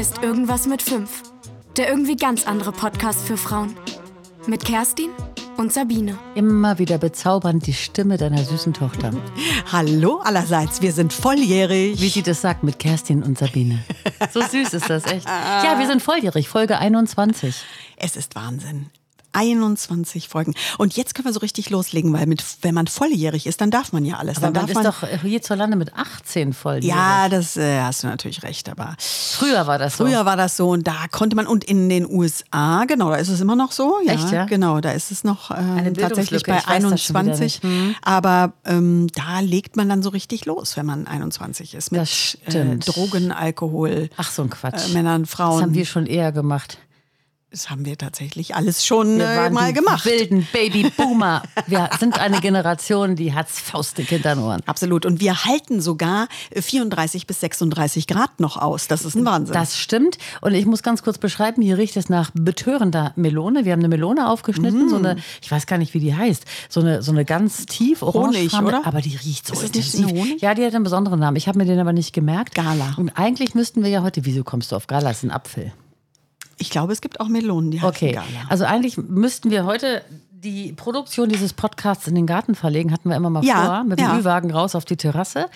ist Irgendwas mit 5. Der irgendwie ganz andere Podcast für Frauen. Mit Kerstin und Sabine. Immer wieder bezaubernd die Stimme deiner süßen Tochter. Hallo allerseits, wir sind volljährig. Wie sie das sagt mit Kerstin und Sabine. So süß ist das echt. Ja, wir sind volljährig, Folge 21. Es ist Wahnsinn. 21 Folgen. Und jetzt können wir so richtig loslegen, weil mit, wenn man volljährig ist, dann darf man ja alles. Aber dann man darf ist man, doch hierzulande mit 18 volljährig. ja, das äh, hast du natürlich recht, aber Früher war das so. früher war das so und da konnte man und in den USA, genau, da ist es immer noch so, ja, Echt, ja? genau, da ist es noch äh, tatsächlich bei ich weiß das schon wieder 21, nicht. Hm. aber ähm, da legt man dann so richtig los, wenn man 21 ist mit Das stimmt. Äh, Drogen, Alkohol, Ach, so ein Quatsch. äh, Männern, das Frauen. haben wir schon eher gemacht. Das haben wir tatsächlich alles schon Wir äh, mal gemacht. wilden Babyboomer. Wir sind eine Generation, die hat's faustdick hinter den Ohren. Absolut. Und wir halten sogar äh, 34 bis 36 Grad noch aus. Das ist ein Wahnsinn. Das stimmt. Und ich muss ganz kurz beschreiben, hier riecht es nach betörender Melone. Wir haben eine Melone aufgeschnitten, so eine, ich weiß gar nicht, wie die heißt, so eine, so eine ganz tief Honig, orangefarbene, oder? aber die riecht so Ist das nicht intensiv. ein Honig? Ja, die hat einen besonderen Namen. Ich habe mir den aber nicht gemerkt. Gala. Und eigentlich müssten wir ja heute, wieso kommst du auf Gala? Das ist ein Apfel. Ich glaube, es gibt auch Melonen, die Okay, also eigentlich müssten wir heute die Produktion dieses Podcasts in den Garten verlegen, hatten wir immer mal Ja, vor, mit dem ja. Ü-Wagen raus auf die Terrasse.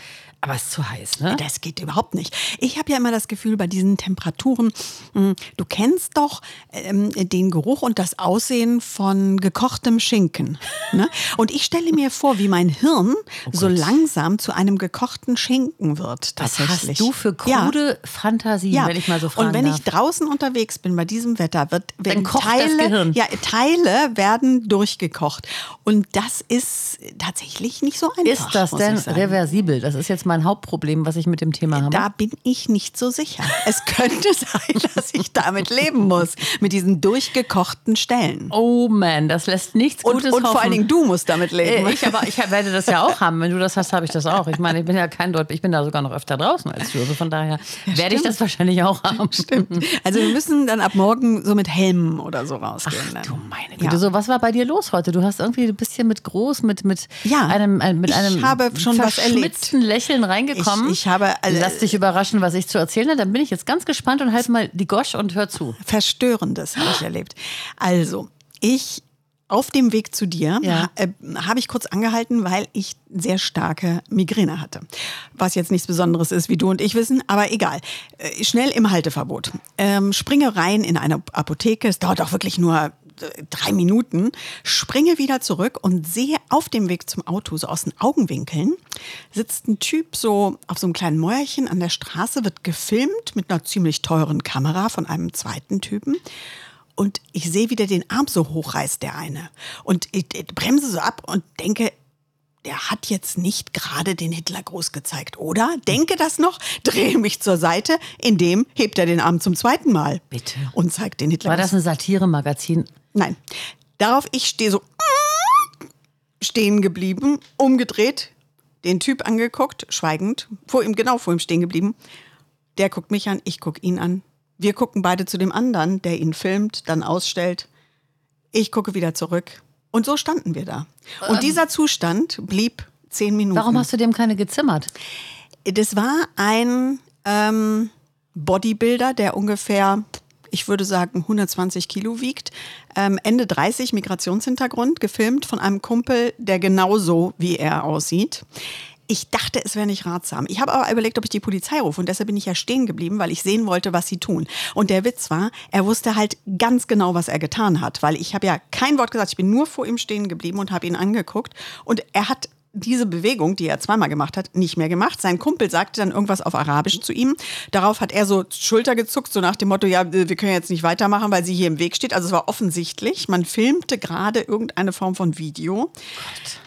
Aber es ist zu heiß, ne? Das geht überhaupt nicht. Ich habe ja immer das Gefühl, bei diesen Temperaturen, mh, du kennst doch ähm, den Geruch und das Aussehen von gekochtem Schinken. Ne? Und ich stelle mir vor, wie mein Hirn so langsam zu einem gekochten Schinken wird. Was Tatsächlich. hast du für Ja. krude Fantasien, Ja, wenn ich mal so fragen und wenn darf? ich draußen unterwegs bin bei diesem Wetter, wird werden das Teile, ja, Teile werden durchgekocht und das ist tatsächlich nicht so einfach. Ist das denn reversibel? Das ist jetzt mein Hauptproblem, was ich mit dem Thema habe. Da bin ich nicht so sicher. Es könnte sein, dass ich damit leben muss, mit diesen durchgekochten Stellen. oh man, das lässt nichts Und, Gutes und vor hoffen. allen Dingen du musst damit leben. Äh, Ich, aber ich werde das ja auch haben. Wenn du das hast, habe ich das auch. Ich meine, ich bin ja kein Deut, ich bin da sogar noch öfter draußen als du. Also von daher werde ich das wahrscheinlich auch haben. Stimmt. Also wir müssen dann ab morgen so mit Helmen oder so rausgehen. Ach du meine Güte. Ja. So, was war bei dir los heute? Du hast irgendwie ein bisschen mit groß, mit, mit Ja, einem, ein- mit ich einem habe schon was erlebt. verschmitzten Lächeln reingekommen. Ich- ich habe, äh, Lass dich überraschen, was ich zu erzählen habe. Dann bin ich jetzt ganz gespannt und halt mal die Gosch und hör zu. Verstörendes habe ich erlebt. Also, ich auf dem Weg zu dir Ja. äh, habe ich kurz angehalten, weil ich sehr starke Migräne hatte. Was jetzt nichts Besonderes ist, wie du und ich wissen, aber egal. Äh, schnell im Halteverbot. Ähm, springe rein in eine Apotheke. Es dauert auch wirklich nur drei Minuten. Springe wieder zurück und sehe auf dem Weg zum Auto, so aus den Augenwinkeln, sitzt ein Typ so auf so einem kleinen Mäuerchen an der Straße, wird gefilmt mit einer ziemlich teuren Kamera von einem zweiten Typen. Und ich sehe, wie der den Arm so hochreißt, der eine. Und ich, ich bremse so ab und denke, der hat jetzt nicht gerade den Hitlergruß gezeigt, oder? Denke das noch, drehe mich zur Seite, indem hebt er den Arm zum zweiten Mal. Bitte. Und zeigt den War Hitlergruß. das ein Satiremagazin? Nein. Darauf ich stehe so stehen geblieben, umgedreht, den Typ angeguckt, schweigend, vor ihm, genau vor ihm stehen geblieben. Der guckt mich an, ich gucke ihn an. Wir gucken beide zu dem anderen, der ihn filmt, dann ausstellt. Ich gucke wieder zurück. Und so standen wir da. Und dieser Zustand blieb zehn Minuten. Warum hast du dem keine gezimmert? Das war ein ähm, Bodybuilder, der ungefähr, ich würde sagen, 120 Kilo wiegt. Ähm, Ende 30, Migrationshintergrund, gefilmt von einem Kumpel, der genauso wie er aussieht. Ich dachte, es wäre nicht ratsam. Ich habe aber überlegt, ob ich die Polizei rufe und deshalb bin ich ja stehen geblieben, weil ich sehen wollte, was sie tun. Und der Witz war, er wusste halt ganz genau, was er getan hat, weil ich habe ja kein Wort gesagt. Ich bin nur vor ihm stehen geblieben und habe ihn angeguckt und er hat diese Bewegung, die er zweimal gemacht hat, nicht mehr gemacht. Sein Kumpel sagte dann irgendwas auf Arabisch zu ihm. Darauf hat er so Schulter gezuckt, so nach dem Motto, ja, wir können jetzt nicht weitermachen, weil sie hier im Weg steht. Also es war offensichtlich, man filmte gerade irgendeine Form von Video.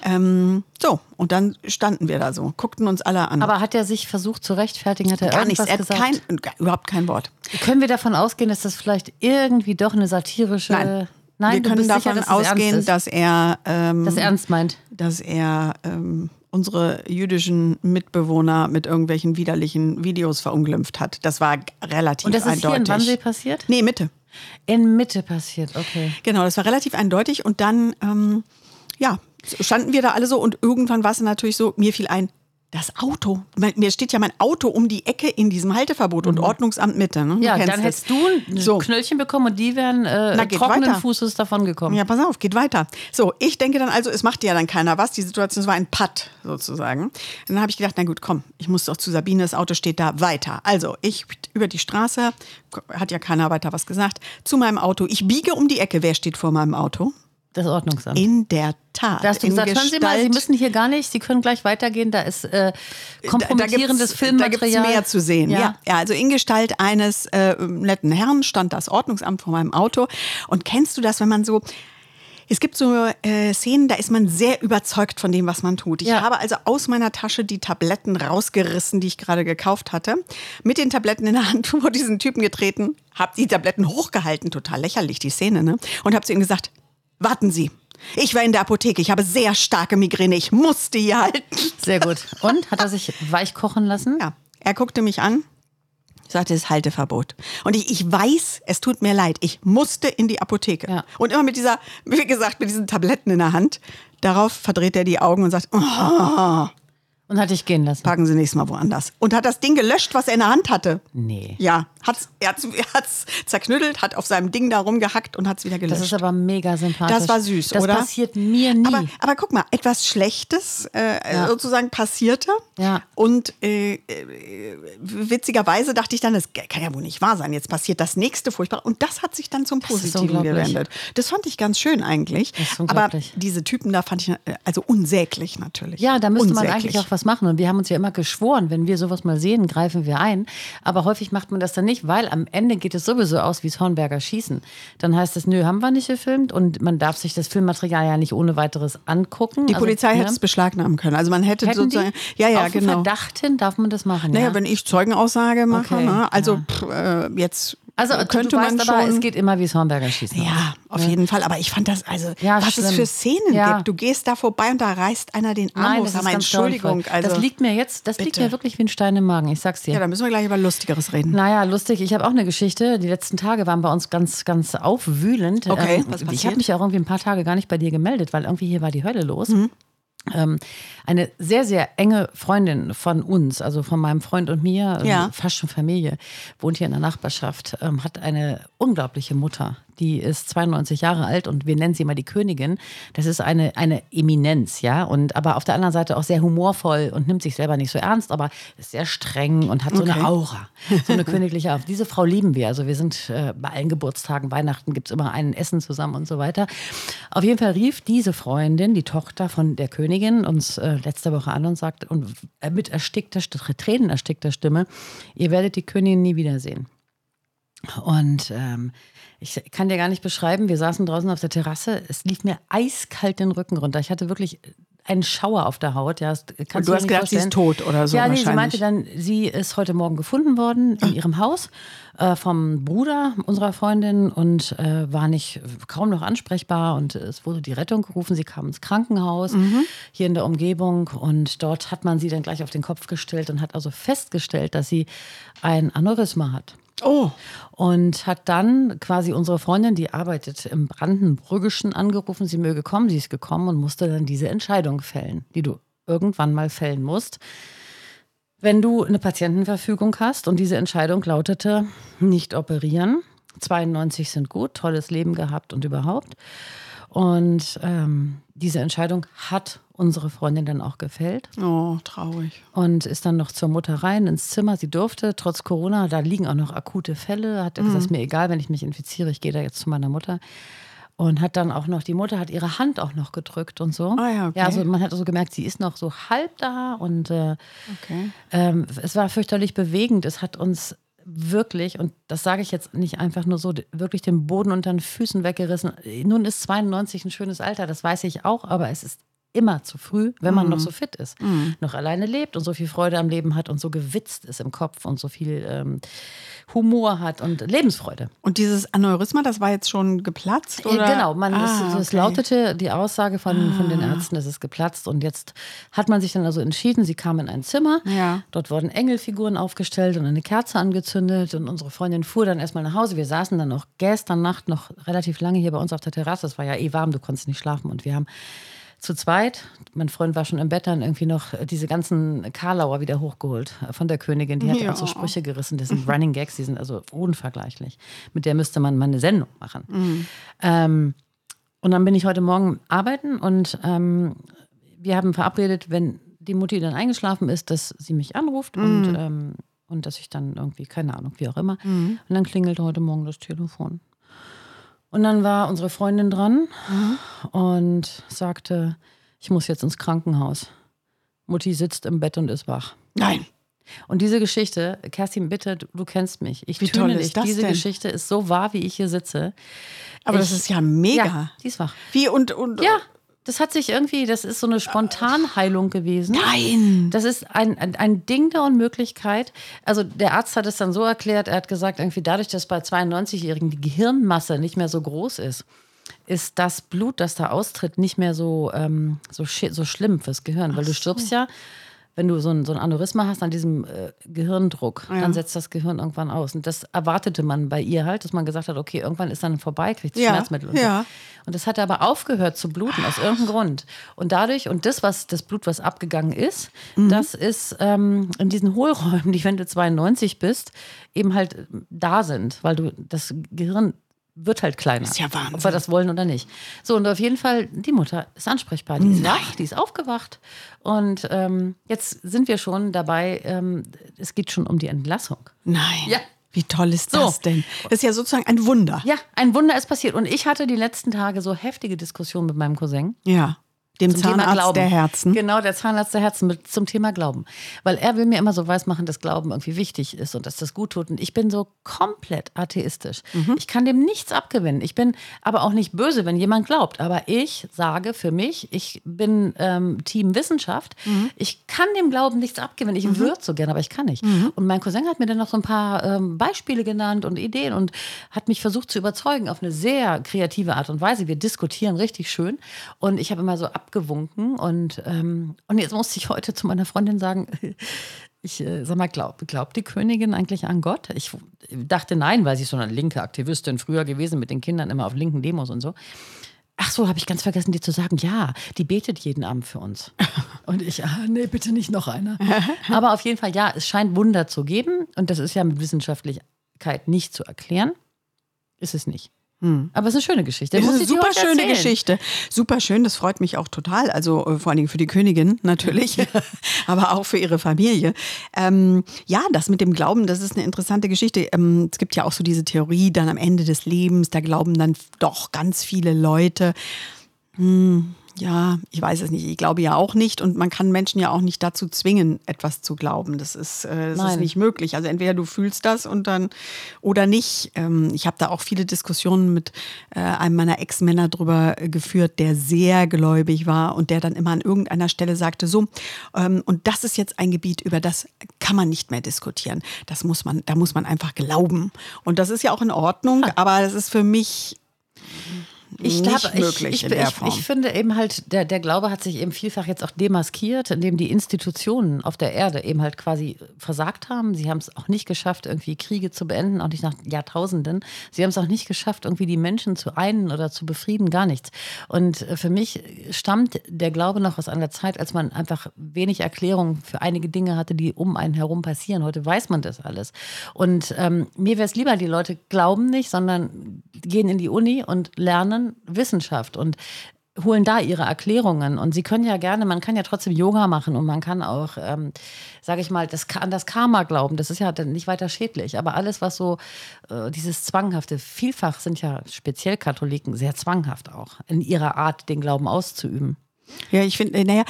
Ähm, so, und dann standen wir da so, guckten uns alle an. Aber hat er sich versucht zu rechtfertigen? Hat er Gar nichts, irgendwas er hat gesagt? kein, überhaupt kein Wort. Können wir davon ausgehen, dass das vielleicht irgendwie doch eine satirische... Nein. Nein, wir können davon sicher, ausgehen, dass er, ähm, dass er ernst meint. dass er ähm, unsere jüdischen Mitbewohner mit irgendwelchen widerlichen Videos verunglimpft hat. Das war relativ Und das ist hier in eindeutig. Wannsee passiert? Nee, Mitte. In Mitte passiert, okay. Genau, das war relativ eindeutig. Und dann, ähm, ja, standen wir da alle so und irgendwann war es natürlich so, mir fiel ein, Das Auto. Mir steht ja mein Auto um die Ecke in diesem Halteverbot und Ordnungsamt Mitte. Ne? Mhm. Ja, dann das. hättest du ein So. Knöllchen bekommen und die wären Na, äh, geht trockenen weiter. Fußes davon gekommen. Ja, pass auf, geht weiter. So, ich denke dann also, es macht ja dann keiner was. Die Situation, war ein Putt sozusagen. Und dann habe ich gedacht, na gut, komm, ich muss doch zu Sabine, das Auto steht da weiter. Also, ich über die Straße, hat ja keiner weiter was gesagt, zu meinem Auto. Ich biege um die Ecke. Wer steht vor meinem Auto? Das Ordnungsamt. In der Tat. da hast du gesagt, hören Sie mal, Sie Gestalt- müssen hier gar nicht, Sie können gleich weitergehen, da ist äh, Da- kompromittierendes da gibt's- Filmmaterial. Da gibt mehr zu sehen. Ja. Ja. ja, also in Gestalt eines äh, netten Herrn stand das Ordnungsamt vor meinem Auto. Und kennst du das, wenn man so. Es gibt so äh, Szenen, da ist man sehr überzeugt von dem, was man tut. Ich Ja. habe also aus meiner Tasche die Tabletten rausgerissen, die ich gerade gekauft hatte, mit den Tabletten in der Hand vor diesen Typen getreten, habe die Tabletten hochgehalten, total lächerlich die Szene, ne? Und habe zu ihm gesagt: Warten Sie, ich war in der Apotheke, ich habe sehr starke Migräne, ich musste hier halten. Sehr gut. Und hat er sich weich kochen lassen? Ja, er guckte mich an, sagte, es ist Halteverbot. Und ich, ich weiß, es tut mir leid, ich musste in die Apotheke. Ja. Und immer mit dieser, wie gesagt, mit diesen Tabletten in der Hand. Darauf verdreht er die Augen und sagt, oh, Und hat dich gehen lassen? packen Sie nächstes Mal woanders. Und hat das Ding gelöscht, was er in der Hand hatte. Nee. Ja, hat's, er hat es zerknüttelt, hat auf seinem Ding da rumgehackt und hat es wieder gelöscht. Das ist aber mega sympathisch. Das war süß, das oder? Das passiert mir nie. Aber, aber guck mal, etwas Schlechtes äh, Ja. sozusagen passierte. Ja. Und äh, äh, witzigerweise dachte ich dann, das kann ja wohl nicht wahr sein. Jetzt passiert das nächste furchtbar. Und das hat sich dann zum Positiven unglaublich. gewendet. Das fand ich ganz schön eigentlich. Das ist aber diese Typen da fand ich äh, also unsäglich natürlich. Ja, da müsste man Unsäglich. eigentlich auch was machen. Und wir haben uns ja immer geschworen, wenn wir sowas mal sehen, greifen wir ein. Aber häufig macht man das dann nicht, weil am Ende geht es sowieso aus wie das Hornberger Schießen. Dann heißt es, nö, haben wir nicht gefilmt und man darf sich das Filmmaterial ja nicht ohne weiteres angucken. Die Also, Polizei ne? hätte es beschlagnahmen können. Also man hätte Hätten sozusagen. die? Ja, ja, Auf genau. Verdacht hin darf man das machen. Naja, ja? wenn ich Zeugenaussage mache, Okay, ne? also ja. pff, äh, jetzt also äh, du, könnte du man weißt aber, schon. es geht immer wie Hornberger Schießen. Ja, auf jeden Fall. Aber ich fand das, also, Ja, was es schlimm. für Szenen Ja. gibt. Du gehst da vorbei und da reißt einer den Arm Nein, aus. das ist Aber ganz Entschuldigung. Also, das liegt mir jetzt, das liegt bitte. mir wirklich wie ein Stein im Magen, ich sag's dir. ja, da müssen wir gleich über Lustigeres reden. Naja, lustig. Ich habe auch eine Geschichte. Die letzten Tage waren bei uns ganz, ganz aufwühlend. Ähm, Okay, was ich passiert? habe mich auch irgendwie ein paar Tage gar nicht bei dir gemeldet, weil irgendwie hier war die Hölle los. Mhm. Ähm, eine sehr, sehr enge Freundin von uns, also von meinem Freund und mir, Ja. ähm, fast schon Familie, wohnt hier in der Nachbarschaft, ähm, hat eine unglaubliche Mutter. Die ist 92 Jahre alt und wir nennen sie immer die Königin. Das ist eine, eine Eminenz, ja. Und aber auf der anderen Seite auch sehr humorvoll und nimmt sich selber nicht so ernst, aber ist sehr streng und hat so Okay. eine Aura. So eine königliche Aura. Diese Frau lieben wir. Also wir sind äh, bei allen Geburtstagen, Weihnachten gibt es immer ein Essen zusammen und so weiter. Auf jeden Fall rief diese Freundin, die Tochter von der Königin, uns äh, letzte Woche an und sagt, und mit erstickter, St- Tränen erstickter Stimme, ihr werdet die Königin nie wiedersehen. Und ähm, ich kann dir gar nicht beschreiben, wir saßen draußen auf der Terrasse, es lief mir eiskalt den Rücken runter. Ich hatte wirklich einen Schauer auf der Haut. Ja, kannst Und du hast gedacht, sie ist tot oder so Ja, nee, sie meinte dann, sie ist heute Morgen gefunden worden in ihrem Haus äh, vom Bruder unserer Freundin und äh, war nicht kaum noch ansprechbar und es wurde die Rettung gerufen. Sie kam ins Krankenhaus Mhm. hier in der Umgebung und dort hat man sie dann gleich auf den Kopf gestellt und hat also festgestellt, dass sie ein Aneurysma hat. Oh, Und hat dann quasi unsere Freundin, die arbeitet im Brandenburgischen, angerufen, sie möge kommen. Sie ist gekommen und musste dann diese Entscheidung fällen, die du irgendwann mal fällen musst. Wenn du eine Patientenverfügung hast und diese Entscheidung lautete, nicht operieren, 92 sind gut, tolles Leben gehabt und überhaupt. Und ähm, diese Entscheidung hat unsere Freundin dann auch gefällt oh, traurig. und ist dann noch zur Mutter rein ins Zimmer. Sie durfte, trotz Corona, da liegen auch noch akute Fälle. Hat gesagt, Mhm. ist mir egal, wenn ich mich infiziere, ich gehe da jetzt zu meiner Mutter. Und hat dann auch noch, die Mutter hat ihre Hand auch noch gedrückt und so. Ah ja, okay. Ja, also man hat also gemerkt, sie ist noch so halb da und äh, Okay. ähm, es war fürchterlich bewegend. Es hat uns wirklich, und das sage ich jetzt nicht einfach nur so, wirklich den Boden unter den Füßen weggerissen. Nun ist 92 ein schönes Alter, das weiß ich auch, aber es ist immer zu früh, wenn man Mhm. noch so fit ist, noch alleine lebt und so viel Freude am Leben hat und so gewitzt ist im Kopf und so viel ähm, Humor hat und Lebensfreude. Und dieses Aneurysma, das war jetzt schon geplatzt? Oder? Genau, man, ah, es, es okay. lautete die Aussage von, von den Ärzten, es ist geplatzt. Und jetzt hat man sich dann also entschieden, sie kam in ein Zimmer. Ja. Dort wurden Engelfiguren aufgestellt und eine Kerze angezündet. Und unsere Freundin fuhr dann erstmal nach Hause. Wir saßen dann auch gestern Nacht noch relativ lange hier bei uns auf der Terrasse. Es war ja eh warm, du konntest nicht schlafen. Und wir haben zu zweit. Mein Freund war schon im Bett dann irgendwie noch diese ganzen Karlauer wieder hochgeholt von der Königin. Die hat ja. uns so Sprüche gerissen. Das sind Running Gags, die sind also unvergleichlich. Mit der müsste man mal eine Sendung machen. Mhm. Ähm, und dann bin ich heute Morgen arbeiten und ähm, wir haben verabredet, wenn die Mutti dann eingeschlafen ist, dass sie mich anruft mhm. und, ähm, und dass ich dann irgendwie, keine Ahnung, wie auch immer. Mhm. Und dann klingelt heute Morgen das Telefon. Und dann war unsere Freundin dran mhm. und sagte, ich muss jetzt ins Krankenhaus. Mutti sitzt im Bett und ist wach. Nein. Und diese Geschichte, Kerstin, bitte, du, du kennst mich. Ich wie toll ist dich. Diese denn? Geschichte ist so wahr, wie ich hier sitze. Aber ich, das ist ja mega. Ja, die ist wach. Wie und, und ja, das hat sich irgendwie, das ist so eine Spontanheilung gewesen. Nein! Das ist ein, ein, ein, Ding der Unmöglichkeit. Also der Arzt hat es dann so erklärt, er hat gesagt, irgendwie dadurch, dass bei 92-Jährigen die Gehirnmasse nicht mehr so groß ist, ist das Blut, das da austritt, nicht mehr so, ähm, so, so schlimm fürs Gehirn. Weil du stirbst ja wenn du so ein, so ein Aneurysma hast an diesem äh, Gehirndruck, ja. dann setzt das Gehirn irgendwann aus. Und das erwartete man bei ihr halt, dass man gesagt hat, okay, irgendwann ist dann vorbei, kriegt sie ja. Schmerzmittel. Und, ja. so. und das hat aber aufgehört zu bluten aus irgendeinem Grund. Und dadurch, und das, was das Blut, was abgegangen ist, mhm. das ist ähm, in diesen Hohlräumen, die, wenn du 92 bist, eben halt da sind, weil du das Gehirn wird halt kleiner. Ist ja Wahnsinn. Ob wir das wollen oder nicht. So, und auf jeden Fall, die Mutter ist ansprechbar. Die ist Nein. wach, die ist aufgewacht. Und ähm, jetzt sind wir schon dabei, ähm, es geht schon um die Entlassung. Nein. Ja. Wie toll ist das so. denn? Das ist ja sozusagen ein Wunder. Ja, ein Wunder ist passiert. Und ich hatte die letzten Tage so heftige Diskussionen mit meinem Cousin. Ja. Dem zum Zahnarzt Thema Glauben. der Herzen. Genau, der Zahnarzt der Herzen mit, zum Thema Glauben. Weil er will mir immer so weismachen, dass Glauben irgendwie wichtig ist und dass das gut tut. Und ich bin so komplett atheistisch. Mhm. Ich kann dem nichts abgewinnen. Ich bin aber auch nicht böse, wenn jemand glaubt. Aber ich sage für mich, ich bin ähm, Team Wissenschaft. Mhm. Ich kann dem Glauben nichts abgewinnen. Ich mhm. würde so gerne, aber ich kann nicht. Mhm. Und mein Cousin hat mir dann noch so ein paar ähm, Beispiele genannt und Ideen und hat mich versucht zu überzeugen auf eine sehr kreative Art und Weise. Wir diskutieren richtig schön. Und ich habe immer so ab abgewunken. Und, ähm, und jetzt musste ich heute zu meiner Freundin sagen, ich äh, sag mal, glaubt glaub die Königin eigentlich an Gott? Ich dachte nein, weil sie ist so eine linke Aktivistin früher gewesen mit den Kindern immer auf linken Demos und so. Ach so, habe ich ganz vergessen, dir zu sagen, ja, die betet jeden Abend für uns. Und ich, ah, nee, bitte nicht noch einer. Aber auf jeden Fall, ja, es scheint Wunder zu geben. Und das ist ja mit Wissenschaftlichkeit nicht zu erklären. Ist es nicht. Hm. Aber es ist eine schöne Geschichte. Es ist eine super schöne Geschichte. Super schön, das freut mich auch total. Also äh, vor allen Dingen für die Königin natürlich, aber auch für ihre Familie. Ähm, ja, das mit dem Glauben, das ist eine interessante Geschichte. Ähm, es gibt ja auch so diese Theorie, dann am Ende des Lebens, da glauben dann doch ganz viele Leute. Hm, ja, ich weiß es nicht. Ich glaube ja auch nicht. Und man kann Menschen ja auch nicht dazu zwingen, etwas zu glauben. Das ist, äh, das ist nicht möglich. Also entweder du fühlst das und dann oder nicht. Ähm, ich habe da auch viele Diskussionen mit äh, einem meiner Ex-Männer drüber geführt, der sehr gläubig war und der dann immer an irgendeiner Stelle sagte, so, ähm, und das ist jetzt ein Gebiet, über das kann man nicht mehr diskutieren. Das muss man, da muss man einfach glauben. Und das ist ja auch in Ordnung, aber das ist für mich ich nicht glaub, möglich ich, in der ich, Form. Ich finde eben halt, der, der Glaube hat sich eben vielfach jetzt auch demaskiert, indem die Institutionen auf der Erde eben halt quasi versagt haben. Sie haben es auch nicht geschafft, irgendwie Kriege zu beenden, auch nicht nach Jahrtausenden. Sie haben es auch nicht geschafft, irgendwie die Menschen zu einen oder zu befrieden, gar nichts. Und für mich stammt der Glaube noch aus einer Zeit, als man einfach wenig Erklärung für einige Dinge hatte, die um einen herum passieren. Heute weiß man das alles. Und ähm, mir wäre es lieber, die Leute glauben nicht, sondern gehen in die Uni und lernen Wissenschaft und holen da ihre Erklärungen. Und sie können ja gerne, man kann ja trotzdem Yoga machen und man kann auch, ähm, sage ich mal, das, an das Karma glauben. Das ist ja nicht weiter schädlich. Aber alles, was so äh, dieses Zwanghafte, vielfach sind ja speziell Katholiken sehr zwanghaft auch in ihrer Art, den Glauben auszuüben. Ja, ich finde, naja,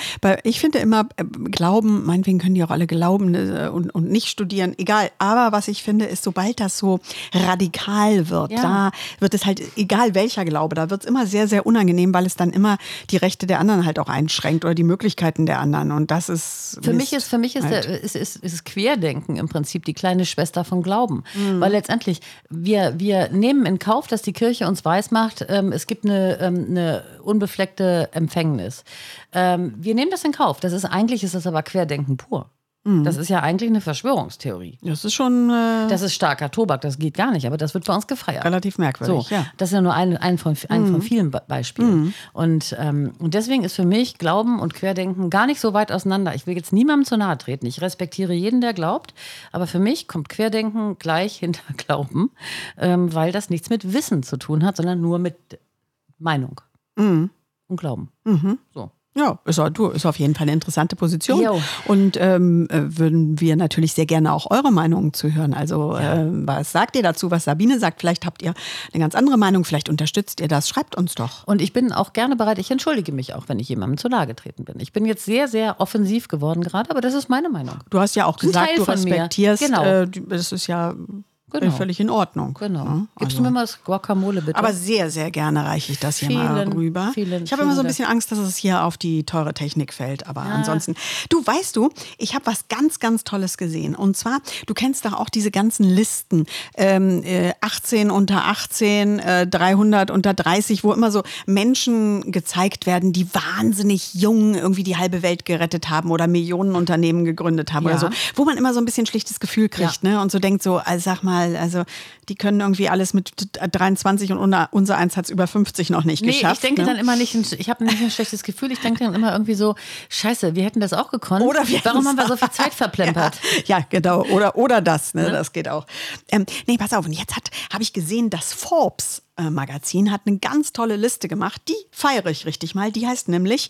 ich finde immer, äh, Glauben, meinetwegen können die auch alle glauben äh, und, und nicht studieren, egal. Aber was ich finde, ist, sobald das so radikal wird, ja. da wird es halt, egal welcher Glaube, da wird es immer sehr, sehr unangenehm, weil es dann immer die Rechte der anderen halt auch einschränkt oder die Möglichkeiten der anderen. Und das ist. Für mich ist, für mich ist, halt. der, ist, ist, ist Querdenken im Prinzip die kleine Schwester von Glauben. Mhm. Weil letztendlich, wir, wir nehmen in Kauf, dass die Kirche uns weismacht, ähm, es gibt eine, ähm, eine unbefleckte Empfängnis. Ähm, wir nehmen das in Kauf. Das ist eigentlich ist das aber Querdenken pur. Das ist ja eigentlich eine Verschwörungstheorie. Das ist schon äh, Das ist starker Tobak, das geht gar nicht, aber das wird bei uns gefeiert. relativ merkwürdig. So, ja. das ist ja nur ein, ein, von, ein von vielen Be Beispielen. Und, ähm, und deswegen ist für mich Glauben und Querdenken gar nicht so weit auseinander. Ich will jetzt niemandem zu nahe treten. Ich respektiere jeden, der glaubt. Aber für mich kommt Querdenken gleich hinter Glauben, ähm, weil das nichts mit Wissen zu tun hat, sondern nur mit Meinung und Glauben. So. Ja, ist, du, ist auf jeden Fall eine interessante Position. Jo. Und ähm, äh, würden wir natürlich sehr gerne auch eure Meinungen zu hören. Also, ähm, was sagt ihr dazu, was Sabine sagt? Vielleicht habt ihr eine ganz andere Meinung, vielleicht unterstützt ihr das. Schreibt uns doch. Und ich bin auch gerne bereit, ich entschuldige mich auch, wenn ich jemandem zu nahe getreten bin. Ich bin jetzt sehr, sehr offensiv geworden gerade, aber das ist meine Meinung. Du hast ja auch gesagt, du mir. respektierst. Genau. Äh, das ist ja Genau. völlig in Ordnung. Genau. Ja, Gibst also. du mir mal das Guacamole bitte? Aber sehr, sehr gerne reiche ich das hier mal Vielen, rüber. vielen, ich habe immer so ein bisschen Angst, dass es hier auf die teure Technik fällt. Aber ansonsten, du weißt du, ich habe was ganz, ganz Tolles gesehen. Und zwar, du kennst doch auch diese ganzen Listen. Ähm, äh, 18 unter 18, äh, 300 unter 30, wo immer so Menschen gezeigt werden, die wahnsinnig jung irgendwie die halbe Welt gerettet haben oder Millionen Unternehmen gegründet haben Ja. oder so. Wo man immer so ein bisschen schlechtes Gefühl kriegt ne? und so denkt so, also sag mal, also die können irgendwie alles mit 23 und unser, eins hat es über 50 noch nicht Nee, geschafft. ich denke ne? dann immer nicht, ich habe nicht ein schlechtes Gefühl, ich denke dann immer irgendwie so, scheiße, wir hätten das auch gekonnt. Oder wir Warum haben wir so viel Zeit verplempert? Ja, ja genau. Oder, oder das, ne? das geht auch. Ähm, nee, pass auf. Und jetzt habe ich gesehen, das Forbes äh, Magazin hat eine ganz tolle Liste gemacht. Die feiere ich richtig mal. Die heißt nämlich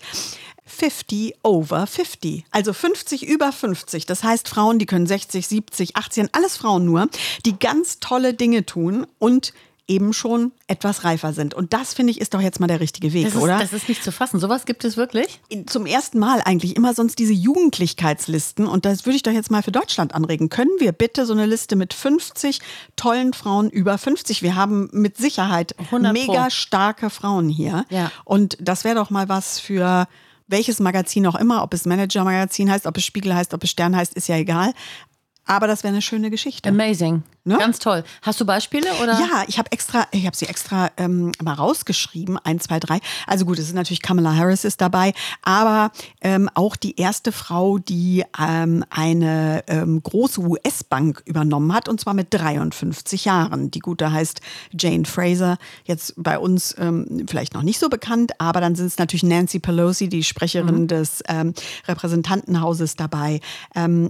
50 over 50. Also 50 über 50. Das heißt Frauen, die können 60, 70, 18, alles Frauen nur, die ganz tolle Dinge tun und eben schon etwas reifer sind. Und das, finde ich, ist doch jetzt mal der richtige Weg, Das ist, oder? das ist nicht zu fassen. Sowas gibt es wirklich? zum ersten Mal eigentlich immer sonst diese Jugendlichkeitslisten und das würde ich doch jetzt mal für Deutschland anregen. Können wir bitte so eine Liste mit 50 tollen Frauen über 50? Wir haben mit Sicherheit 100 Pro. mega starke Frauen hier. Ja. Und das wäre doch mal was für welches Magazin auch immer, ob es Manager-Magazin heißt, ob es Spiegel heißt, ob es Stern heißt, ist ja egal. Aber das wäre eine schöne Geschichte. Amazing. Ne? Ganz toll. Hast du Beispiele? Oder? Ja, ich habe extra, ich habe sie extra ähm, mal rausgeschrieben, eins, zwei, drei. Also gut, es ist natürlich Kamala Harris ist dabei, aber ähm, auch die erste Frau, die ähm, eine ähm, große US-Bank übernommen hat, und zwar mit 53 Jahren. Die gute heißt Jane Fraser, jetzt bei uns ähm, vielleicht noch nicht so bekannt, aber dann sind es natürlich Nancy Pelosi, die Sprecherin des ähm, Repräsentantenhauses dabei.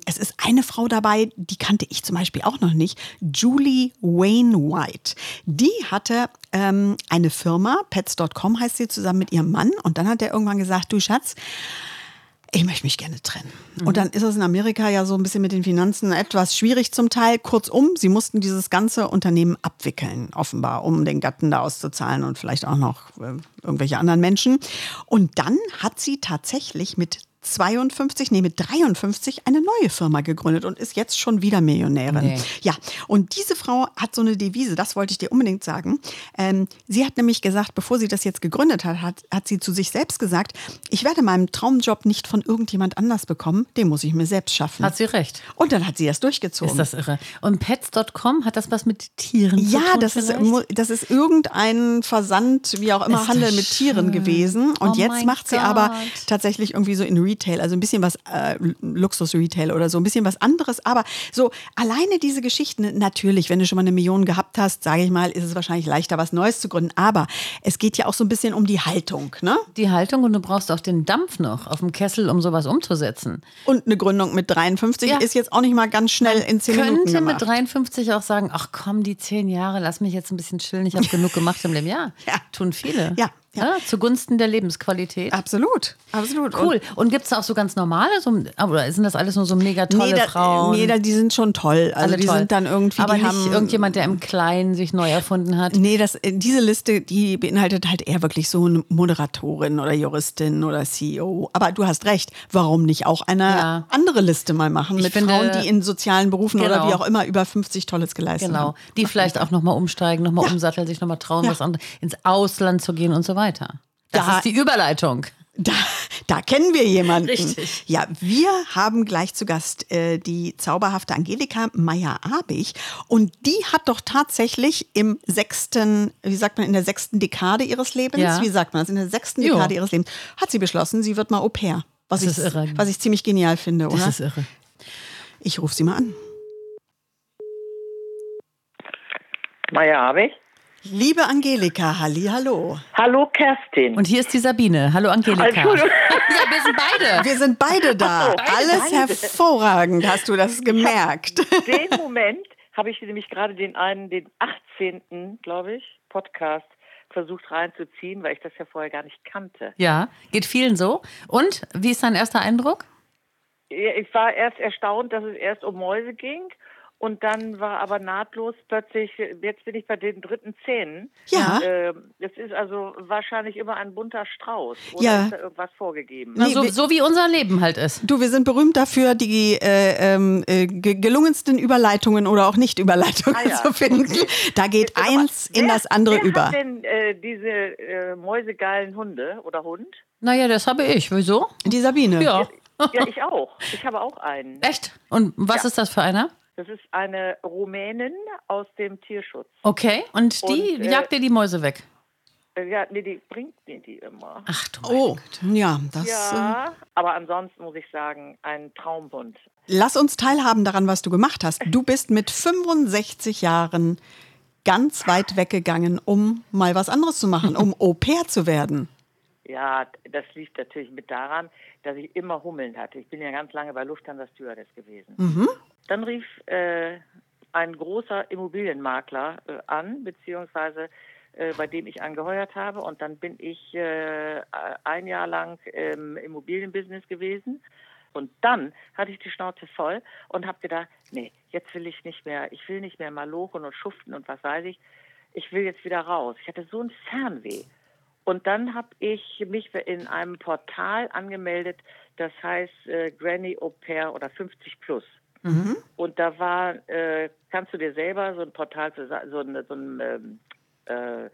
Es ist eine Frau dabei, die kannte ich zum Beispiel auch noch nicht, Julie Wainwright. Die hatte ähm, eine Firma, pets.com heißt sie, zusammen mit ihrem Mann. Und dann hat er irgendwann gesagt, du Schatz, ich möchte mich gerne trennen. Und dann ist es in Amerika ja so ein bisschen mit den Finanzen etwas schwierig zum Teil. Kurzum, sie mussten dieses ganze Unternehmen abwickeln, offenbar, um den Gatten da auszuzahlen und vielleicht auch noch äh, irgendwelche anderen Menschen. Und dann hat sie tatsächlich mit 52, nee, mit 53 eine neue Firma gegründet und ist jetzt schon wieder Millionärin. Nee. Ja, und diese Frau hat so eine Devise, das wollte ich dir unbedingt sagen. Ähm, sie hat nämlich gesagt, bevor sie das jetzt gegründet hat, hat, hat sie zu sich selbst gesagt, ich werde meinen Traumjob nicht von irgendjemand anders bekommen, den muss ich mir selbst schaffen. Hat sie recht. und dann hat sie das durchgezogen. Ist das irre. Und pets.com, hat das was mit Tieren zu ja, tun? das ist, vielleicht? das ist irgendein Versand, wie auch immer, Handel mit Tieren gewesen. Und Oh jetzt macht sie aber tatsächlich irgendwie so in Retail, also ein bisschen was äh, Luxus-Retail oder so, ein bisschen was anderes. Aber so alleine diese Geschichten, natürlich, wenn du schon mal eine Million gehabt hast, sage ich mal, ist es wahrscheinlich leichter, was Neues zu gründen. Aber es geht ja auch so ein bisschen um die Haltung, ne? Die Haltung und du brauchst auch den Dampf noch auf dem Kessel, um sowas umzusetzen. Und eine Gründung mit 53 Ja. ist jetzt auch nicht mal ganz schnell in 10 Minuten Könnte gemacht. mit 53 auch sagen, ach komm, die zehn Jahre, lass mich jetzt ein bisschen chillen, ich habe genug gemacht im Leben. Ja, Ja. tun viele. Ja, ja. zugunsten der Lebensqualität. Absolut, absolut. Cool. Und gibt es auch so ganz normale, so, oder sind das alles nur so mega tolle nee, da, Frauen? Nee, da, die sind schon toll. Also Alle die toll. sind dann irgendwie, Aber nicht haben irgendjemand, der im Kleinen sich neu erfunden hat. Nee, das, diese Liste, die beinhaltet halt eher wirklich so eine Moderatorin oder Juristin oder CEO. Aber du hast recht, warum nicht auch eine Ja. andere Liste mal machen Ich mit finde- Frauen, die in sozialen Berufen oder Genau. wie auch immer über 50 Tolles geleistet Genau. haben. Die vielleicht auch nochmal umsteigen, nochmal Ja. umsatteln, sich nochmal trauen, was anderes, ins Ausland zu gehen und so weiter. Das Da- ist die Überleitung. Da, da kennen wir jemanden. Richtig. Ja, wir haben gleich zu Gast äh, die zauberhafte Angelika Meyer-Abig. Und die hat doch tatsächlich im sechsten, wie sagt man, in der sechsten Dekade ihres Lebens, Ja. wie sagt man das, in der sechsten Jo. Dekade ihres Lebens, hat sie beschlossen, sie wird mal Au pair. Was, Das ich, ist irre. was ich ziemlich genial finde, oder? Das ist irre. Ich rufe sie mal an. Ich. Liebe Angelika, halli, hallo. Hallo Kerstin. Und hier ist die Sabine. Hallo Angelika. Ja, wir sind beide. Wir sind beide da. So, Alles beide. hervorragend, hast du das gemerkt? den Moment habe ich nämlich gerade den einen, den 18. glaube ich, Podcast versucht reinzuziehen, weil ich das ja vorher gar nicht kannte. Ja, geht vielen so. Und wie ist dein erster Eindruck? Ich war erst erstaunt, dass es erst um Mäuse ging. Und dann war aber nahtlos plötzlich, jetzt bin ich bei den dritten Zähnen. Ja. Ähm, Es ist also wahrscheinlich immer ein bunter Strauß. Oder Ja. ist da irgendwas vorgegeben? Na, so, so wie unser Leben halt ist. Du, wir sind berühmt dafür, die äh, ähm, äh, ge- gelungensten Überleitungen oder auch Nicht-Überleitungen Ah ja. zu finden. Da geht mal, eins in wer- das andere wer über. Hat denn äh, diese äh, mäusegeilen Hunde oder Hund? Naja, das habe ich. Wieso? Die Sabine. Ja. Ja, ich auch. Ich habe auch einen. Echt? Und was Ja. ist das für einer? Das ist eine Rumänin aus dem Tierschutz. Okay. Und die Und, äh, jagt dir die Mäuse weg. Äh, Ja, nee, die bringt mir die immer. Ach du. Oh, ja, das. Äh, Ja, aber ansonsten muss ich sagen, ein Traumhund. lass uns teilhaben daran, was du gemacht hast. Du bist mit 65 Jahren ganz weit weggegangen, um mal was anderes zu machen, um Au pair zu werden. Ja, das liegt natürlich mit daran, dass ich immer Hummeln hatte. Ich bin ja ganz lange bei Lufthansa Stewardess gewesen. Dann rief äh, ein großer Immobilienmakler äh, an, beziehungsweise äh, bei dem ich angeheuert habe. Und dann bin ich äh, ein Jahr lang im Immobilienbusiness gewesen. Und dann hatte ich die Schnauze voll und habe gedacht, nee, jetzt will ich nicht mehr, ich will nicht mehr malochen und schuften und was weiß ich. Ich will jetzt wieder raus. Ich hatte so ein Fernweh. Und dann habe ich mich in einem Portal angemeldet, das heißt äh, Granny Au Pair oder 50 Plus. Und da war, äh, kannst du dir selber so ein Portal, so ein, so ein ähm, äh,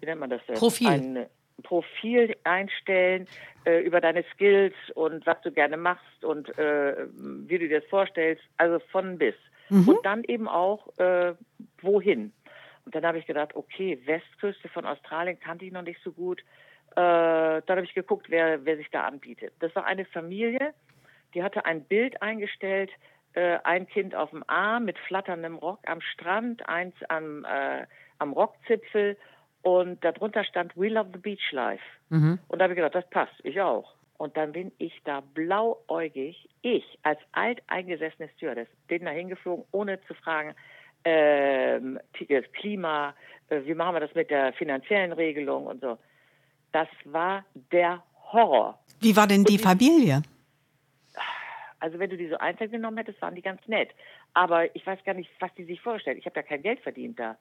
wie nennt man das denn? Profil. Ein Profil einstellen äh, über deine Skills und was du gerne machst und äh, wie du dir das vorstellst, also von bis. Und dann eben auch äh, wohin. Und dann habe ich gedacht, okay, Westküste von Australien kannte ich noch nicht so gut. Äh, dann habe ich geguckt, wer, wer sich da anbietet. Das war eine Familie, die hatte ein Bild eingestellt, äh, ein Kind auf dem Arm mit flatterndem Rock am Strand, eins am, äh, am Rockzipfel und darunter stand We Love the Beach Life. Und da habe ich gedacht, das passt, ich auch. Und dann bin ich da blauäugig, ich als alteingesessene Stewardess, bin da hingeflogen, ohne zu fragen, ähm, das Klima, äh, wie machen wir das mit der finanziellen Regelung und so. Das war der Horror. Wie war denn die Familie? Also wenn du die so einzeln genommen hättest, waren die ganz nett. Aber ich weiß gar nicht, was die sich vorstellt. Ich habe ja kein Geld verdient da.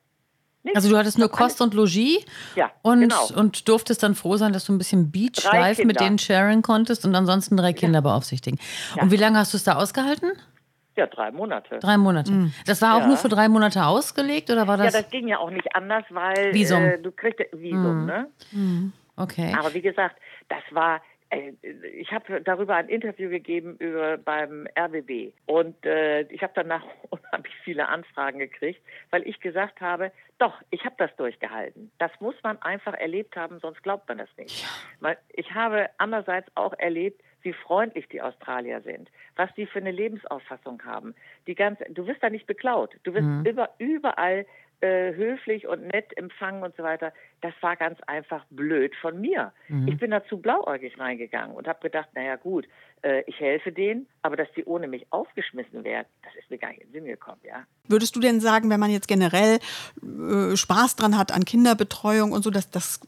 Nichts. Also du hattest nur Kost und Logis Ja, und, genau. und durftest dann froh sein, dass du ein bisschen Beach Drei Life mit denen sharen konntest und ansonsten drei Kinder beaufsichtigen. Und wie lange hast du es da ausgehalten? Ja, drei Monate. Drei Monate. Das war auch Ja. nur für drei Monate ausgelegt oder war ja, das? das ging ja auch nicht anders, weil Visum. Äh, du kriegst Visum, ne? okay. Aber wie gesagt, das war. Äh, Ich habe darüber ein Interview gegeben über beim RBB und äh, ich habe danach unheimlich viele Anfragen gekriegt, weil ich gesagt habe, doch, ich habe das durchgehalten. Das muss man einfach erlebt haben, sonst glaubt man das nicht. Weil Ich habe andererseits auch erlebt, wie freundlich die Australier sind, was die für eine Lebensauffassung haben. Die ganze, du wirst da nicht beklaut, du wirst über, überall äh, höflich und nett empfangen und so weiter. Das war ganz einfach blöd von mir. Ich bin da zu blauäugig reingegangen und habe gedacht, naja gut, äh, ich helfe denen, aber dass die ohne mich aufgeschmissen werden, das ist mir gar nicht in den Sinn gekommen, ja. Würdest du denn sagen, wenn man jetzt generell äh, Spaß dran hat an Kinderbetreuung und so, dass das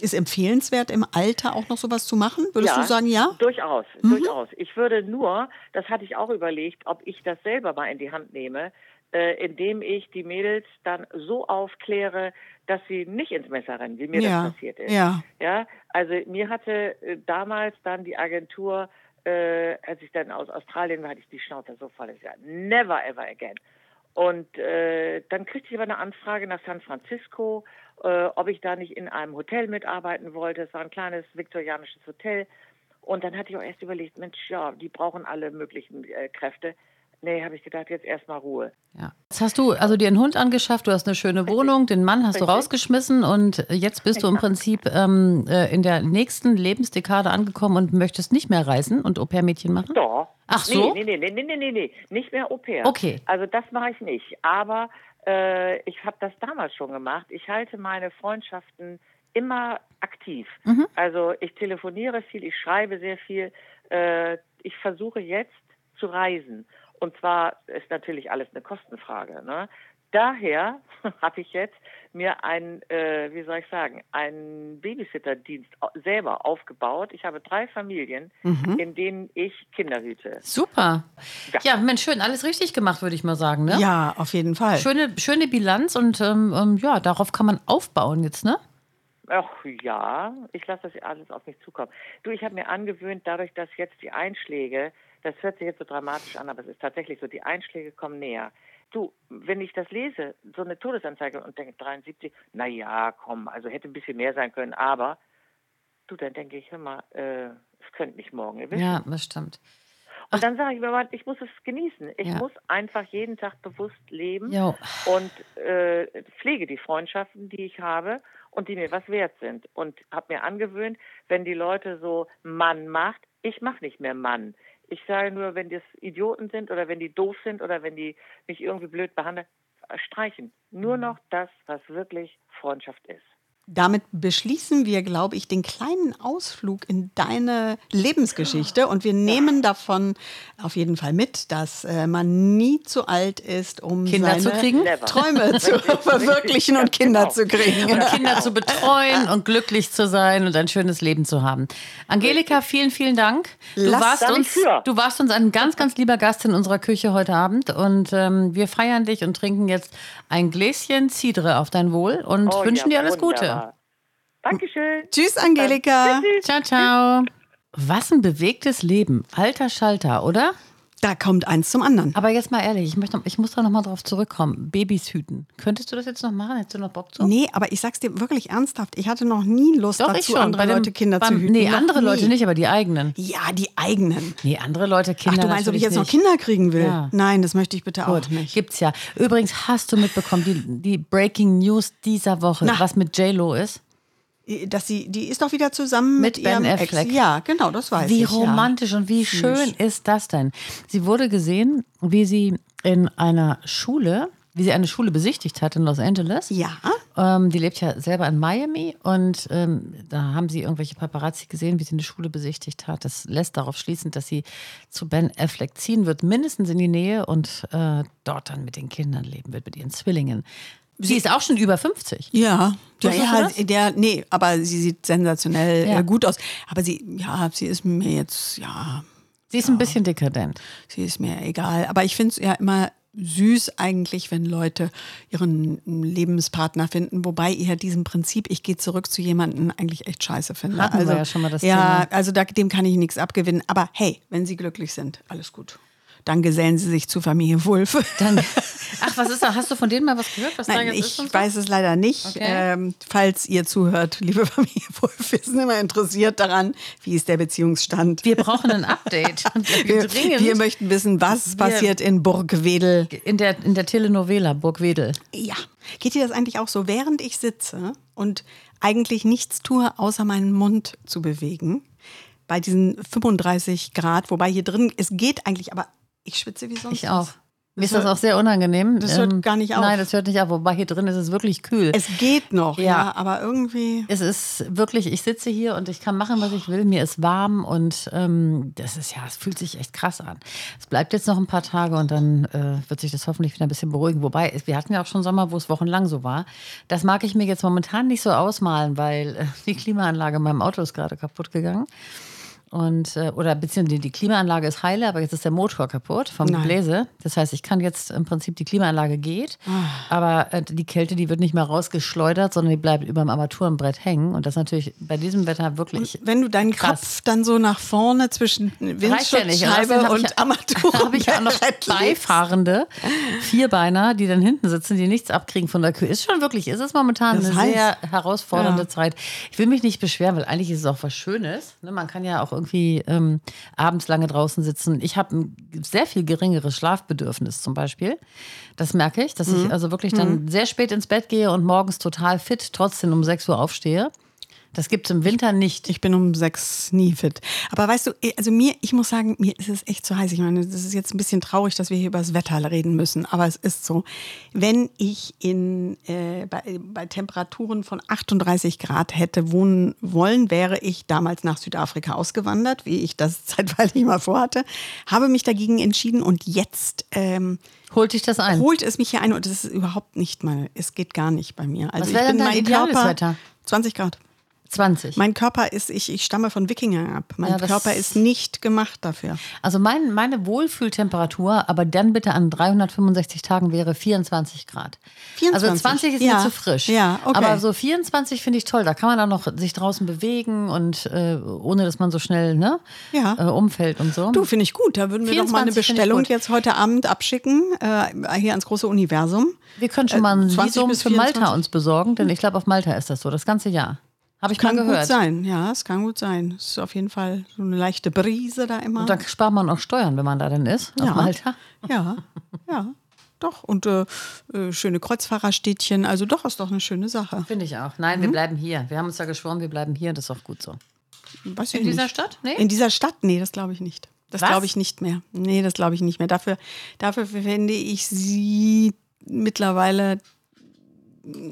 ist empfehlenswert, im Alter auch noch sowas zu machen? Würdest du sagen, ja? Durchaus, durchaus. Ich würde nur, das hatte ich auch überlegt, ob ich das selber mal in die Hand nehme, indem ich die Mädels dann so aufkläre, dass sie nicht ins Messer rennen, wie mir Ja, das passiert ist. ja. ja. Also mir hatte äh, damals dann die Agentur, äh, als ich dann aus Australien war, hatte ich die Schnauze so voll. Ich gesagt, never ever again. Und äh, dann kriegte ich aber eine Anfrage nach San Francisco, äh, ob ich da nicht in einem Hotel mitarbeiten wollte. Es war ein kleines viktorianisches Hotel. Und dann hatte ich auch erst überlegt, Mensch, ja, die brauchen alle möglichen äh, Kräfte. Nee, habe ich gedacht, jetzt erstmal Ruhe. Ja. Jetzt hast du also dir einen Hund angeschafft, du hast eine schöne Wohnung, den Mann hast du rausgeschmissen und jetzt bist du im Prinzip ähm, äh, in der nächsten Lebensdekade angekommen und möchtest nicht mehr reisen und Au-pair-Mädchen machen? Doch. Ach so? Nee, nee, nee, nee, nee, nee, nee. nicht mehr Au pair. Okay. Also das mache ich nicht. Aber äh, ich habe das damals schon gemacht. Ich halte meine Freundschaften immer aktiv. Mhm. Also ich telefoniere viel, ich schreibe sehr viel. Äh, ich versuche jetzt zu reisen. Und zwar ist natürlich alles eine Kostenfrage. Ne? Daher habe ich jetzt mir einen, äh, wie soll ich sagen, einen Babysitterdienst selber aufgebaut. Ich habe drei Familien, in denen ich Kinder hüte. Super. Ja. Ja, Mensch, schön, alles richtig gemacht, würde ich mal sagen. Ne? Ja, auf jeden Fall. Schöne, schöne Bilanz und ähm, ähm, ja, darauf kann man aufbauen jetzt, ne? Ach ja, ich lasse das alles auf mich zukommen. Du, ich habe mir angewöhnt, dadurch, dass jetzt die Einschläge, das hört sich jetzt so dramatisch an, aber es ist tatsächlich so, die Einschläge kommen näher. Du, wenn ich das lese, so eine Todesanzeige und denke 73, na ja, komm, also hätte ein bisschen mehr sein können, aber du, dann denke ich, hör mal, äh, es könnte mich morgen erwischen. Ja, das stimmt. Und dann sage ich mir mal, ich muss es genießen. Ich Ja. muss einfach jeden Tag bewusst leben Jo. und äh, pflege die Freundschaften, die ich habe und die mir was wert sind. Und habe mir angewöhnt, wenn die Leute so Mann macht, ich mache nicht mehr Mann. Ich sage nur, wenn das Idioten sind oder wenn die doof sind oder wenn die mich irgendwie blöd behandeln, streichen. Nur noch das, was wirklich Freundschaft ist. Damit beschließen wir, glaube ich, den kleinen Ausflug in deine Lebensgeschichte und wir nehmen davon auf jeden Fall mit, dass äh, man nie zu alt ist, um Kinder seine zu kriegen? Träume zu verwirklichen und Kinder Genau. zu kriegen. Und Kinder zu betreuen und glücklich zu sein und ein schönes Leben zu haben. Angelika, vielen, vielen Dank. Du Lass- warst, uns, du warst uns ein ganz, ganz lieber Gast in unserer Küche heute Abend und ähm, wir feiern dich und trinken jetzt ein Gläschen Cidre auf dein Wohl und Oh, wünschen ja, dir alles Gute. Dankeschön. Tschüss, Angelika. Ciao, ciao. Was ein bewegtes Leben. Alter Schalter, oder? Da kommt eins zum anderen. Aber jetzt mal ehrlich, ich, möchte, ich muss da nochmal drauf zurückkommen. Babys hüten. Könntest du das jetzt noch machen? Hättest du noch Bock zu? Nee, aber ich sag's dir wirklich ernsthaft. Ich hatte noch nie Lust Doch, ich dazu, schon. andere Bei dem- Leute Kinder beim, zu hüten. Nee, Noch andere nie. Leute nicht, aber die eigenen. Ja, die eigenen. Nee, andere Leute, Kinder Ach, du meinst, ob ich jetzt noch nicht. Kinder kriegen will? Ja. Nein, das möchte ich bitte auch Gut, nicht. gibt's ja. Übrigens hast du mitbekommen, die, die Breaking News dieser Woche, Na. was mit J-Lo ist? Dass sie, die ist doch wieder zusammen mit, Mit Ben ihrem Affleck. Ex. Ja, genau, das weiß Wie ich. romantisch und wie schön ist das denn? Sie wurde gesehen, wie sie in einer Schule, wie sie eine Schule besichtigt hat in Los Angeles. Ja. Ähm, die lebt ja selber in Miami und ähm, da haben sie irgendwelche Paparazzi gesehen, wie sie eine Schule besichtigt hat. Das lässt darauf schließen, dass sie zu Ben Affleck ziehen wird, mindestens in die Nähe und äh, dort dann mit den Kindern leben wird, mit ihren Zwillingen. Sie ist auch schon über 50. Ja, ja, ja, das? der, nee, aber sie sieht sensationell Ja. äh, gut aus. Aber sie, ja, sie ist mir jetzt, ja, Sie ist ein bisschen dekadent. sie ist mir egal. Aber ich finde es ja immer süß eigentlich, wenn Leute ihren Lebenspartner finden, wobei ich ja diesem Prinzip, ich gehe zurück zu jemandem, eigentlich echt scheiße finde. Hatten wir also, ja schon mal das Ja, Thema. also da, dem kann ich nichts abgewinnen. Aber hey, wenn sie glücklich sind, alles gut. Dann gesellen sie sich zu Familie Wulff. Ach, was ist da? Hast du von denen mal was gehört? Was Nein, ich so? weiß es leider nicht. Okay. Ähm, falls ihr zuhört, liebe Familie Wulff, wir sind immer interessiert daran, wie ist der Beziehungsstand. Wir brauchen ein Update. wir, wir möchten wissen, was passiert in Burgwedel. in der, in der Telenovela Burgwedel. Ja. Geht dir das eigentlich auch so, während ich sitze und eigentlich nichts tue, außer meinen Mund zu bewegen, bei diesen 35 Grad, wobei hier drin, es geht eigentlich, aber ich schwitze wie sonst. Ich auch. Mir ist das auch sehr unangenehm. das hört gar nicht auf. Nein, das hört nicht auf. Wobei hier drin ist es wirklich kühl. Es geht noch, ja, Ja. aber irgendwie. Es ist wirklich, ich sitze hier und ich kann machen, was ich will. Mir ist warm und ähm, das ist ja, es fühlt sich echt krass an. Es bleibt jetzt noch ein paar Tage und dann äh, wird sich das hoffentlich wieder ein bisschen beruhigen. Wobei, wir hatten ja auch schon Sommer, wo es wochenlang so war. Das mag ich mir jetzt momentan nicht so ausmalen, weil äh, die Klimaanlage in meinem Auto ist gerade kaputt gegangen. Und, äh, oder beziehungsweise die Klimaanlage ist heile, aber jetzt ist der Motor kaputt vom Nein. Gebläse. Das heißt, ich kann jetzt im Prinzip, die Klimaanlage geht, aber äh, die Kälte, die wird nicht mehr rausgeschleudert, sondern die bleibt über dem Armaturenbrett hängen. Und das ist natürlich bei diesem Wetter wirklich. Wenn du deinen Krass. Kopf dann so nach vorne zwischen ja. Windschutzscheibe hab und Armatur habe ich auch noch Beifahrende, Vierbeiner, die dann hinten sitzen, die nichts abkriegen von der Kühe. Ist schon wirklich, ist es momentan Das eine heißt- sehr herausfordernde Ja. Zeit. Ich will mich nicht beschweren, weil eigentlich ist es auch was Schönes. Ne, man kann ja auch irgendwie irgendwie ähm, abends lange draußen sitzen. Ich habe ein sehr viel geringeres Schlafbedürfnis zum Beispiel. Das merke ich, dass ich also wirklich dann sehr spät ins Bett gehe und morgens total fit trotzdem um 6 Uhr aufstehe. Das gibt es im Winter nicht. Ich bin um sechs nie fit. Aber weißt du, also mir, ich muss sagen, mir ist es echt zu heiß. Ich meine, das ist jetzt ein bisschen traurig, dass wir hier über das Wetter reden müssen, aber es ist so. Wenn ich in, äh, bei, bei Temperaturen von 38 Grad hätte wohnen wollen, wäre ich damals nach Südafrika ausgewandert, wie ich das zeitweilig mal vorhatte, habe mich dagegen entschieden und jetzt ähm, Holt dich das ein? holt es mich hier ein und das ist überhaupt nicht meine, es geht gar nicht bei mir. Also Was wäre bin denn dein mein ideales Körper, Wetter? 20 Grad. 20. Mein Körper ist, ich, ich stamme von Wikingern ab. Mein Ja, Körper ist nicht gemacht dafür. Also mein, meine Wohlfühltemperatur, aber dann bitte an 365 Tagen wäre 24 Grad. 24? Also 20 ist Ja. mir zu frisch. Ja, okay. Aber so 24 finde ich toll. Da kann man dann noch sich draußen bewegen und äh, ohne dass man so schnell ne, Ja. äh, umfällt und so. Du, finde ich gut. Da würden wir doch mal eine 24 finde ich Bestellung jetzt heute Abend abschicken, äh, hier ans große Universum. Wir können schon mal ein 20 Visum für Malta 24. uns besorgen, denn ich glaube, auf Malta ist das so, das ganze Jahr. Habe ich Kann mal gut gehört. sein, ja, es kann gut sein. Es ist auf jeden Fall so eine leichte Brise da immer. Und da spart man auch Steuern, wenn man da dann ist, auf ja. Malta. Ja, ja, doch. Und äh, äh, schöne Kreuzfahrerstädtchen. Also doch, ist doch eine schöne Sache. Finde ich auch. Nein, Mhm. wir bleiben hier. Wir haben uns ja geschworen, wir bleiben hier. Das ist auch gut so. Weiß In dieser nicht. Stadt? Nee? In dieser Stadt? Nee, das glaube ich nicht. Das glaube ich nicht mehr. Nee, das glaube ich nicht mehr. Dafür, dafür finde ich sie mittlerweile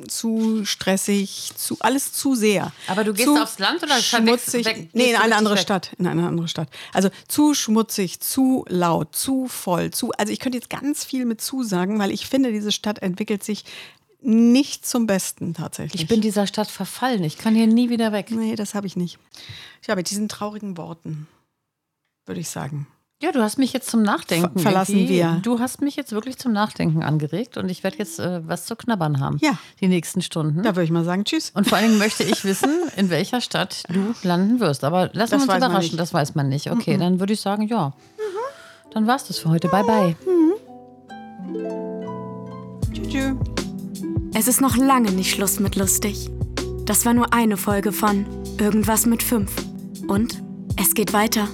zu stressig, zu alles zu sehr. Aber du gehst zu aufs Land oder schmutzig? weg- weg- nee, in eine andere weg? Stadt, in eine andere Stadt. Also zu schmutzig, zu laut, zu voll, zu. Also ich könnte jetzt ganz viel mit zu sagen, weil ich finde, diese Stadt entwickelt sich nicht zum Besten tatsächlich. Ich bin dieser Stadt verfallen. Ich kann hier nie wieder weg. Nee, das habe ich nicht. Ich habe diesen traurigen Worten, würde ich sagen. Ja, du hast mich jetzt zum Nachdenken. Ver- verlassen irgendwie- wir. Du hast mich jetzt wirklich zum Nachdenken angeregt und ich werde jetzt äh, was zu knabbern haben. Ja. Die nächsten Stunden. Da würde ich mal sagen, tschüss. Und vor allen Dingen möchte ich wissen, in welcher Stadt du landen wirst. Aber lassen Das wir uns überraschen, das weiß man nicht. Okay, dann würde ich sagen, ja. Dann war's das für heute. Bye, bye. Tschüss. tschüss. Es ist noch lange nicht Schluss mit lustig. Das war nur eine Folge von Irgendwas mit fünf. Und es geht weiter.